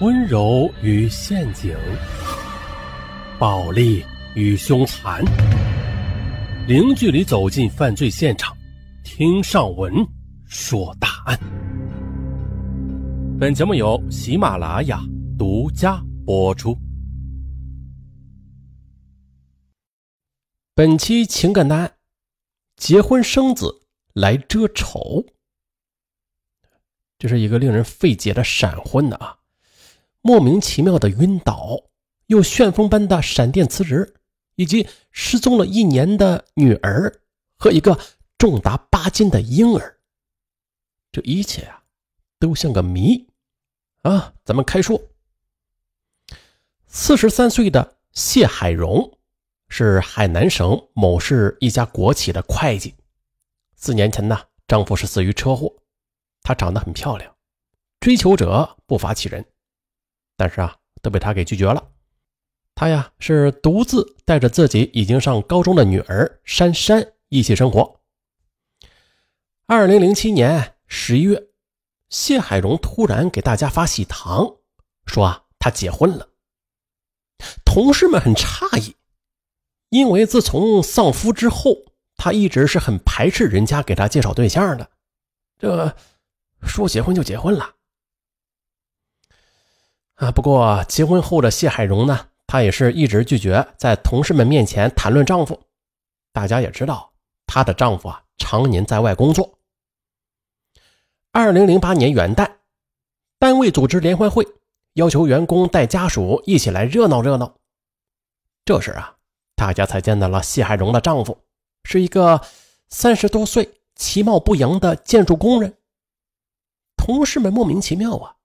温柔与陷阱，暴力与凶残，零距离走进犯罪现场，听上文说大案。本节目由喜马拉雅独家播出。本期情感案：结婚生子来遮丑。这是一个令人费解的闪婚的啊！莫名其妙的晕倒，又旋风般的闪电辞职，以及失踪了一年的女儿和一个重达八斤的婴儿，这一切啊，都像个谜啊！咱们开说。四十三岁的谢海荣是海南省某市一家国企的会计。四年前呢，丈夫是死于车祸。她长得很漂亮，追求者不乏其人，但是啊，都被他给拒绝了。他呀是独自带着自己已经上高中的女儿珊珊一起生活。二零零七年十一月，谢海荣突然给大家发喜糖，说啊他结婚了。同事们很诧异，因为自从丧夫之后，他一直是很排斥人家给他介绍对象的。这。说结婚就结婚了啊！不过结婚后的谢海荣呢，她也是一直拒绝在同事们面前谈论丈夫。大家也知道，她的丈夫啊常年在外工作。二零零八年元旦，单位组织联欢会，要求员工带家属一起来热闹热闹。这时啊，大家才见到了谢海荣的丈夫，是一个三十多岁、其貌不扬的建筑工人。同事们莫名其妙啊，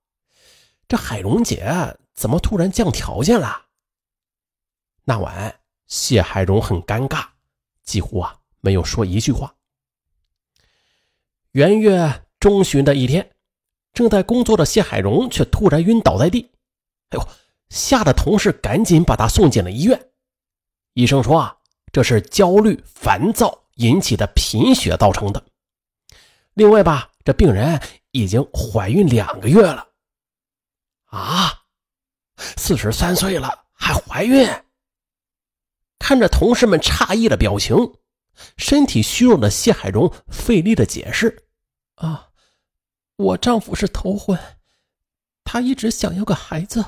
这海荣姐怎么突然降条件了？那晚谢海荣很尴尬，几乎啊没有说一句话。元月中旬的一天，正在工作的谢海荣却突然晕倒在地，哎呦，吓得同事赶紧把他送进了医院。医生说啊，这是焦虑烦躁引起的贫血造成的。另外吧，这病人。已经怀孕两个月了，啊，四十三岁了还怀孕？看着同事们诧异的表情，身体虚弱的谢海荣费力的解释：“啊，我丈夫是头婚，他一直想要个孩子。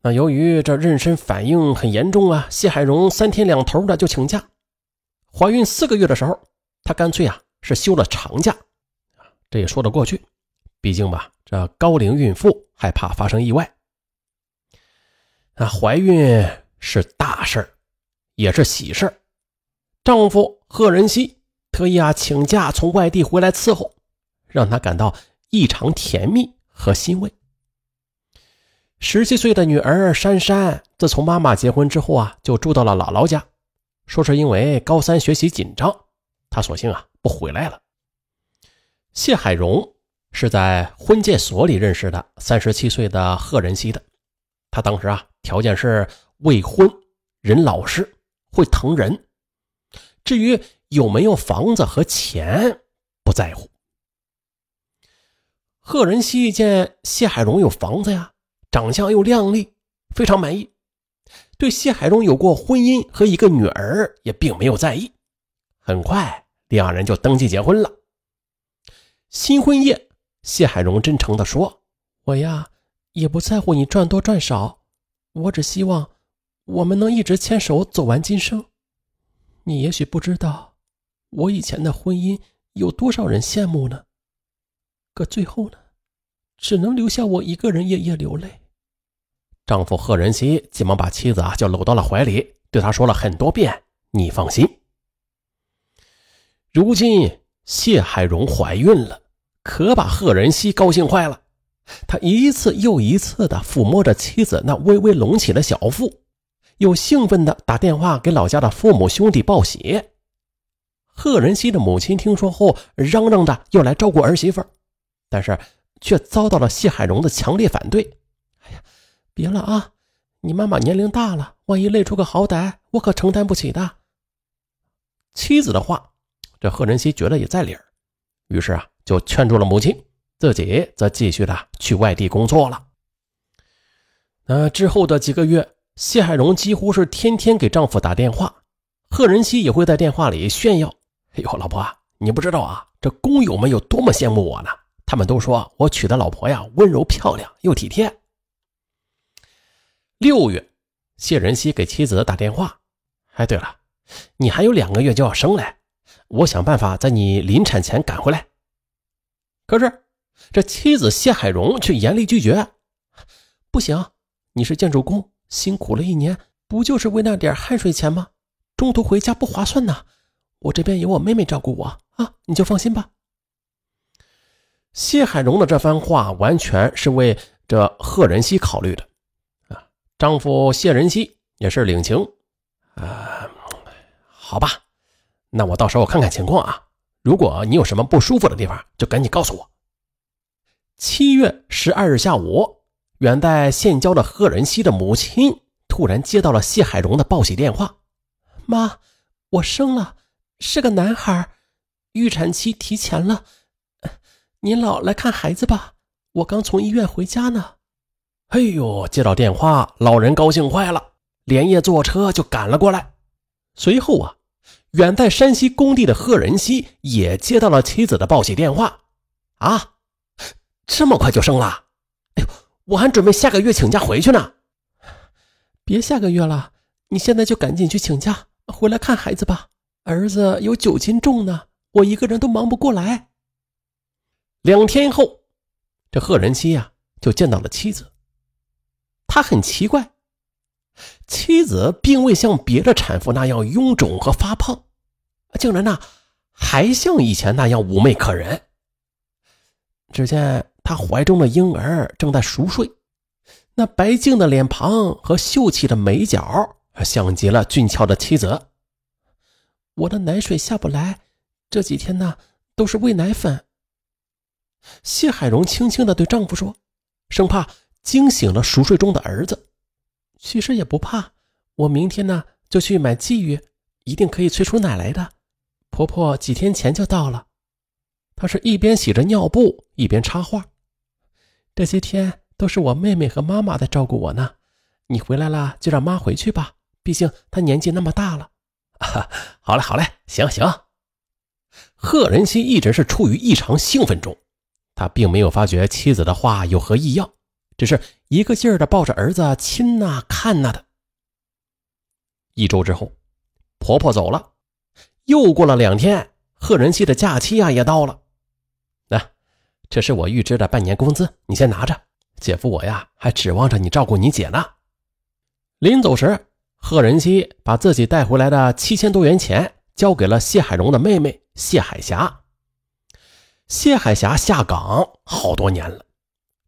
那由于这妊娠反应很严重啊，谢海荣三天两头的就请假。怀孕四个月的时候，她干脆啊是休了长假。”这也说得过去，毕竟吧，这高龄孕妇害怕发生意外。那怀孕是大事也是喜事丈夫贺仁熙特意啊请假从外地回来伺候，让她感到异常甜蜜和欣慰。十七岁的女儿珊珊，自从妈妈结婚之后啊，就住到了姥姥家，说是因为高三学习紧张，她索性啊不回来了。谢海荣是在婚介所里认识的三十七岁的贺仁熙的，他当时啊条件是未婚，人老实，会疼人。至于有没有房子和钱，不在乎。贺仁熙见谢海荣有房子呀，长相又靓丽，非常满意，对谢海荣有过婚姻和一个女儿也并没有在意。很快，两人就登记结婚了。新婚夜，谢海荣真诚地说：“我呀，也不在乎你赚多赚少，我只希望我们能一直牵手走完今生。你也许不知道，我以前的婚姻有多少人羡慕呢？可最后呢，只能留下我一个人夜夜流泪。”丈夫贺仁熙急忙把妻子啊就搂到了怀里，对她说了很多遍：“你放心。”如今。谢海荣怀孕了，可把贺仁熙高兴坏了。他一次又一次地抚摸着妻子那微微隆起的小腹，又兴奋地打电话给老家的父母兄弟报喜。贺仁熙的母亲听说后，嚷嚷着要来照顾儿媳妇，但是却遭到了谢海荣的强烈反对。哎呀，别了啊！你妈妈年龄大了，万一累出个好歹，我可承担不起的。妻子的话。这贺仁熙觉得也在理儿，于是啊，就劝住了母亲，自己则继续的去外地工作了。那之后的几个月，谢海荣几乎是天天给丈夫打电话，贺仁熙也会在电话里炫耀：“哎呦，老婆，你不知道啊，这工友们有多么羡慕我呢？他们都说我娶的老婆呀，温柔漂亮又体贴。”六月，谢仁熙给妻子打电话：“哎，对了，你还有两个月就要生嘞，我想办法在你临产前赶回来。”可是，这妻子谢海荣却严厉拒绝：“不行。”你是建筑工，辛苦了一年，不就是为那点汗水钱吗？中途回家不划算呐。我这边有我妹妹照顾我啊，你就放心吧。谢海荣的这番话完全是为这贺仁熙考虑的啊。丈夫谢仁熙也是领情啊。好吧，那我到时候看看情况啊。如果你有什么不舒服的地方，就赶紧告诉我。七月十二日下午。远在县郊的贺仁熙的母亲突然接到了谢海荣的报喜电话：“妈，我生了，是个男孩，预产期提前了，您老来看孩子吧。我刚从医院回家呢。”哎呦，接到电话，老人高兴坏了，连夜坐车就赶了过来。随后啊，远在山西工地的贺仁熙也接到了妻子的报喜电话：“啊，这么快就生了？哎呦！”我还准备下个月请假回去呢，别下个月了，你现在就赶紧去请假回来看孩子吧。儿子有九斤重呢，我一个人都忙不过来。两天后，这贺仁熙呀就见到了妻子。他很奇怪，妻子并未像别的产妇那样臃肿和发胖，竟然呢还像以前那样妩媚可人。只见。她怀中的婴儿正在熟睡，那白净的脸庞和秀气的眉角，像极了俊俏的妻子。我的奶水下不来，这几天呢都是喂奶粉。谢海荣轻轻的对丈夫说，生怕惊醒了熟睡中的儿子。其实也不怕，我明天呢就去买鲫鱼，一定可以催出奶来的。婆婆几天前就到了，她是一边洗着尿布，一边插话。这些天都是我妹妹和妈妈在照顾我呢，你回来了就让妈回去吧，毕竟她年纪那么大了。好嘞，好嘞，行行。贺仁熙一直是处于异常兴奋中，他并没有发觉妻子的话有何异样，只是一个劲儿的抱着儿子亲呐看呐的。一周之后，婆婆走了，又过了两天，贺仁熙的假期啊也到了。来这是我预支的半年工资，你先拿着。姐夫我呀，还指望着你照顾你姐呢。临走时，贺仁熙把自己带回来的七千多元钱交给了谢海荣的妹妹谢海霞。谢海霞下岗好多年了，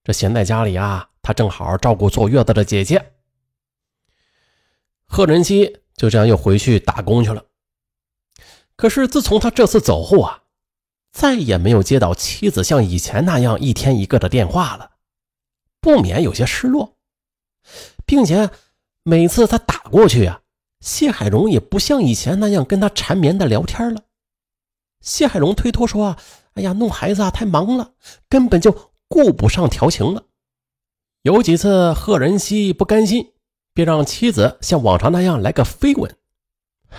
这闲在家里啊，她正好照顾坐月子的姐姐。贺仁熙就这样又回去打工去了。可是自从他这次走后啊。再也没有接到妻子像以前那样一天一个的电话了，不免有些失落，并且每次他打过去啊，谢海荣也不像以前那样跟他缠绵的聊天了。谢海荣推脱说：“哎呀，弄孩子啊，太忙了，根本就顾不上调情了。”有几次贺仁熙不甘心，便让妻子像往常那样来个飞吻，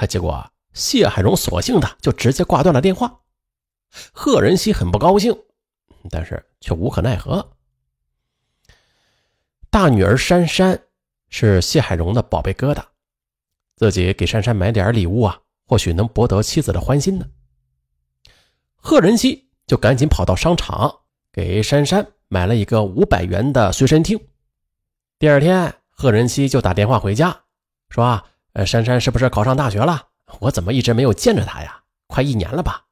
结果谢海荣索性的就直接挂断了电话。贺仁熙很不高兴，但是却无可奈何。大女儿珊珊是谢海荣的宝贝疙瘩，自己给珊珊买点礼物啊，或许能博得妻子的欢心呢。贺仁熙就赶紧跑到商场，给珊珊买了一个五百元的随身听。第二天，贺仁熙就打电话回家，说：“啊，呃，珊珊是不是考上大学了？我怎么一直没有见着她呀？快一年了吧？”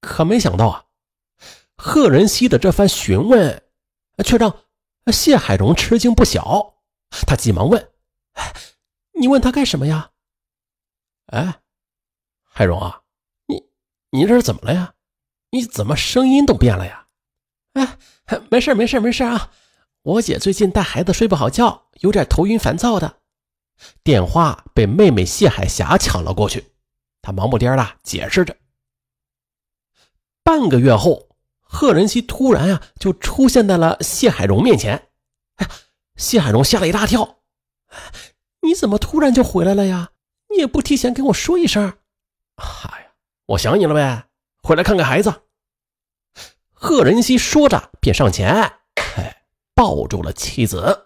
可没想到啊，贺仁熙的这番询问，却让谢海荣吃惊不小。他急忙问：“你问他干什么呀？”“哎，海荣啊，你你这是怎么了呀？你怎么声音都变了呀？”“哎，没事没事没事啊，我姐最近带孩子睡不好觉，有点头晕烦躁的。”电话被妹妹谢海霞抢了过去，她忙不颠的解释着。半个月后，贺仁熙突然啊就出现在了谢海荣面前。哎，谢海荣吓了一大跳，你怎么突然就回来了呀？你也不提前跟我说一声。哎呀，我想你了呗，回来看看孩子。贺仁熙说着便上前，哎，抱住了妻子。